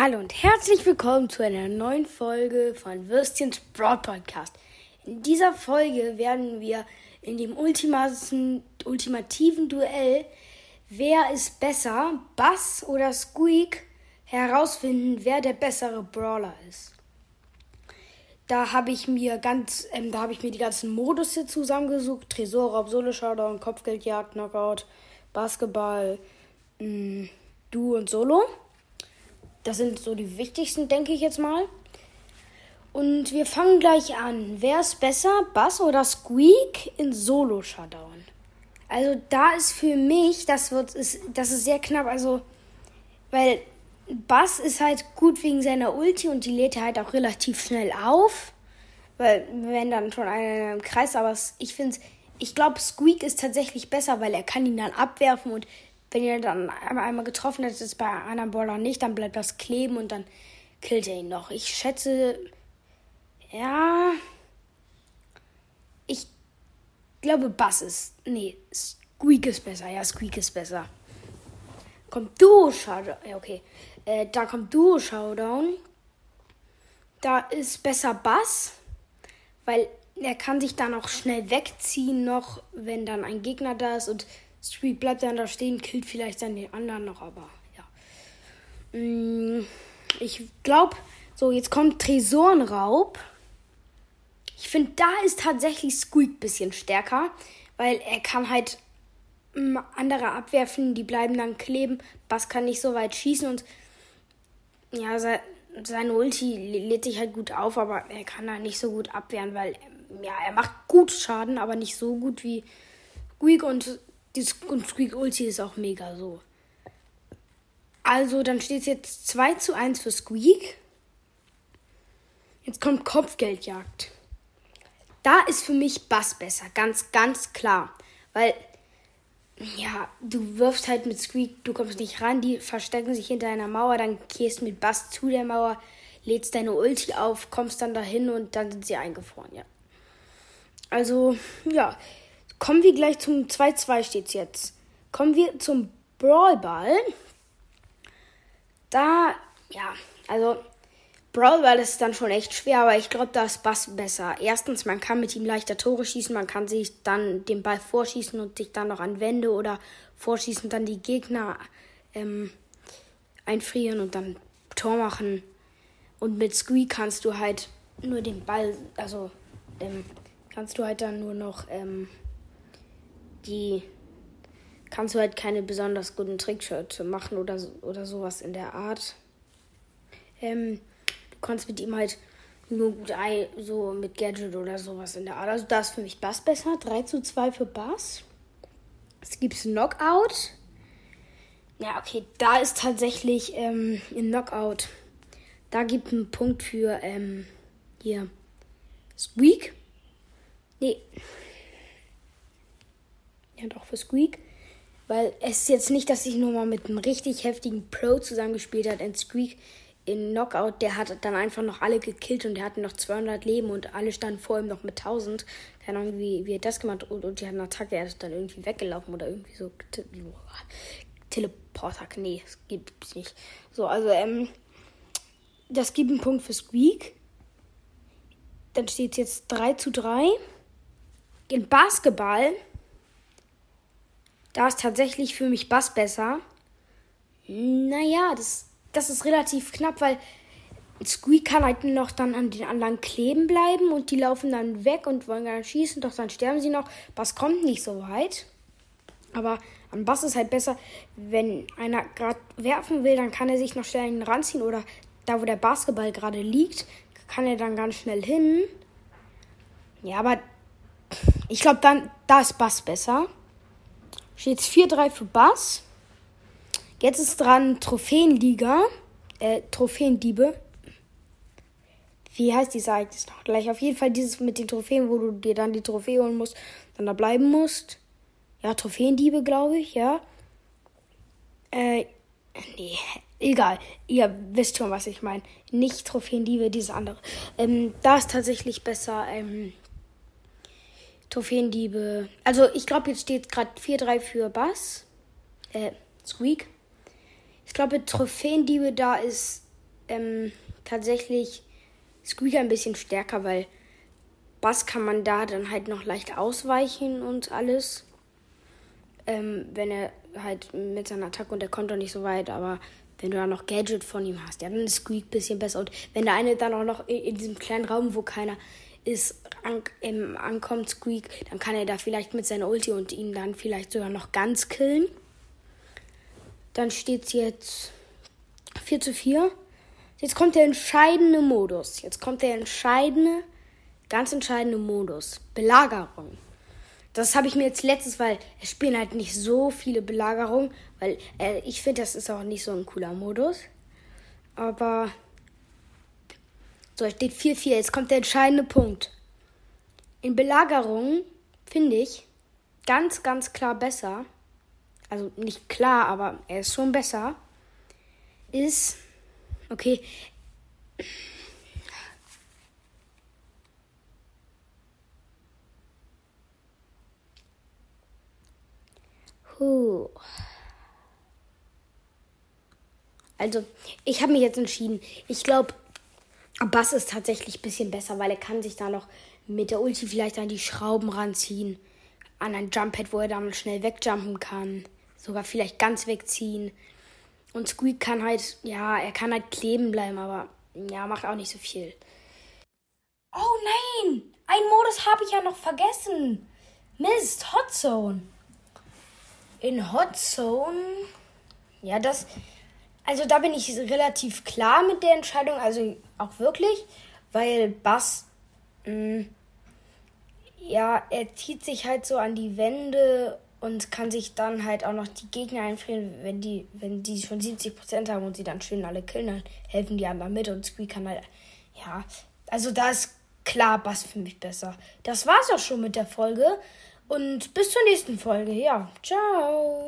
Hallo und herzlich willkommen zu einer neuen Folge von Würstchens Broad Podcast. In dieser Folge werden wir in dem ultimativen Duell, wer ist besser, Bass oder Squeak, herausfinden, wer der bessere Brawler ist. Da habe ich mir ganz, ähm, da habe ich mir die ganzen Modus hier zusammengesucht: Tresorraub, Solo Showdown, Kopfgeldjagd, Knockout, Basketball, mh, mm, Du und Solo. Das sind so die wichtigsten, denke ich jetzt mal. Und wir fangen gleich an. Wer ist besser, Bass oder Squeak in Solo Showdown? Also da ist für mich, das wird, ist, das ist sehr knapp. Also, weil Bass ist halt gut wegen seiner Ulti und die lädt er halt auch relativ schnell auf. Weil, wenn dann schon einer im Kreis, aber ich finde, ich glaube, Squeak ist tatsächlich besser, weil er kann ihn dann abwerfen und wenn ihr dann einmal getroffen hättet, ist bei einem Baller nicht, dann bleibt das kleben und dann killt er ihn noch. Ich schätze, ja, ich glaube, Bass ist, nee, Squeak ist besser. Ja, Squeak ist besser. Kommt Duo Showdown, ja, okay. Äh, da kommt Duo Showdown. Da ist besser Bass, weil er kann sich dann auch schnell wegziehen noch, wenn dann ein Gegner da ist und Street bleibt dann da stehen, killt vielleicht dann den anderen noch, aber ja. Mm, ich glaube, so, jetzt kommt Tresorenraub. Ich finde, da ist tatsächlich Squeak ein bisschen stärker, weil er kann halt mm, andere abwerfen, die bleiben dann kleben. Bass kann nicht so weit schießen und ja, seine Ulti lädt sich halt gut auf, aber er kann da nicht so gut abwehren, weil ja, er macht gut Schaden, aber nicht so gut wie Squeak und die Squeak Ulti ist auch mega so. Also, dann steht es jetzt 2 zu 1 für Squeak. Jetzt kommt Kopfgeldjagd. Da ist für mich Bass besser, ganz, ganz klar. Weil, ja, du wirfst halt mit Squeak, du kommst nicht ran, die verstecken sich hinter einer Mauer, dann gehst mit Bass zu der Mauer, lädst deine Ulti auf, kommst dann dahin und dann sind sie eingefroren, ja. Also, ja, Kommen wir gleich zum 2-2 steht's jetzt. Kommen wir zum Brawlball. Da, ja, also Brawlball ist dann schon echt schwer, aber ich glaube, da ist Bass besser. Erstens, man kann mit ihm leichter Tore schießen, man kann sich dann den Ball vorschießen und sich dann noch an Wände oder vorschießen, dann die Gegner ähm, einfrieren und dann Tor machen. Und mit Squeak kannst du halt nur den Ball, also ähm, kannst du halt dann nur noch ähm, die kannst du halt keine besonders guten Trickshirts machen oder, oder sowas in der Art. Ähm, du kannst mit ihm halt nur gut ein, so mit Gadget oder sowas in der Art. Also da ist für mich Bass besser. 3 zu 2 für Bass. Es gibt Knockout. Ja, okay, da ist tatsächlich ähm, ein Knockout. Da gibt einen Punkt für ähm, hier Squeak. Nee, ja doch für Squeak. Weil es ist jetzt nicht, dass ich nur mal mit einem richtig heftigen Pro zusammengespielt hat. Und Squeak in Knockout, der hat dann einfach noch alle gekillt und der hatte noch 200 Leben und alle standen vor ihm noch mit 1000. Keine Ahnung, wie, wie er das gemacht hat. Und, und die hatten Attacke, er ist dann irgendwie weggelaufen oder irgendwie so. Teleporter, nee, das gibt es nicht. So, also, ähm, das gibt einen Punkt für Squeak. Dann steht es jetzt 3 zu 3. In Basketball da ist tatsächlich für mich Bass besser. Naja, das, das ist relativ knapp, weil Squeak kann halt noch dann an den anderen kleben bleiben und die laufen dann weg und wollen dann schießen, doch dann sterben sie noch. Bass kommt nicht so weit. Aber an Bass ist halt besser, wenn einer gerade werfen will, dann kann er sich noch schnell ranziehen oder da, wo der Basketball gerade liegt, kann er dann ganz schnell hin. Ja, aber ich glaube, dann da ist Bass besser. Steht 4-3 für Bass. Jetzt ist dran Trophäenliga. Äh, Trophäendiebe. Wie heißt die Seite jetzt noch gleich? Auf jeden Fall dieses mit den Trophäen, wo du dir dann die Trophäe holen musst, dann da bleiben musst. Ja, Trophäendiebe, glaube ich, ja. Äh, nee, egal. Ihr wisst schon, was ich meine. Nicht Trophäendiebe, diese andere. Ähm, da ist tatsächlich besser, ähm, Trophäendiebe. Also ich glaube, jetzt steht gerade 4-3 für Bass. Äh, Squeak. Ich glaube, Trophäendiebe da ist ähm, tatsächlich Squeak ein bisschen stärker, weil Bass kann man da dann halt noch leicht ausweichen und alles. Ähm, wenn er halt mit seiner Attacke und der kommt doch nicht so weit, aber wenn du da noch Gadget von ihm hast, ja, dann ist Squeak ein bisschen besser. Und wenn der eine dann auch noch in, in diesem kleinen Raum, wo keiner ist, an, ähm, ankommt, Squeak, dann kann er da vielleicht mit seiner Ulti und ihn dann vielleicht sogar noch ganz killen. Dann steht es jetzt 4 zu 4. Jetzt kommt der entscheidende Modus. Jetzt kommt der entscheidende, ganz entscheidende Modus. Belagerung. Das habe ich mir jetzt letztes, weil es spielen halt nicht so viele Belagerungen, weil äh, ich finde, das ist auch nicht so ein cooler Modus. Aber so, steht 4-4. Jetzt kommt der entscheidende Punkt. In Belagerungen finde ich ganz, ganz klar besser. Also nicht klar, aber er ist schon besser. Ist. Okay. Huh. Also, ich habe mich jetzt entschieden. Ich glaube, Bass ist tatsächlich ein bisschen besser, weil er kann sich da noch mit der Ulti vielleicht an die Schrauben ranziehen. An ein Jumppad, wo er dann schnell wegjumpen kann. Sogar vielleicht ganz wegziehen. Und Squeak kann halt, ja, er kann halt kleben bleiben, aber ja, macht auch nicht so viel. Oh nein! Ein Modus habe ich ja noch vergessen. Mist, Hot Zone. In Hot Zone. Ja, das. Also da bin ich relativ klar mit der Entscheidung. Also auch wirklich. Weil Bass. Mh, mm, ja, er zieht sich halt so an die Wände und kann sich dann halt auch noch die Gegner einfrieren, wenn die, wenn die schon 70% haben und sie dann schön alle killen, dann helfen die anderen mit und Squeak kann halt. Ja, also da ist klar Bass für mich besser. Das war's auch schon mit der Folge. Und bis zur nächsten Folge. Ja, ciao.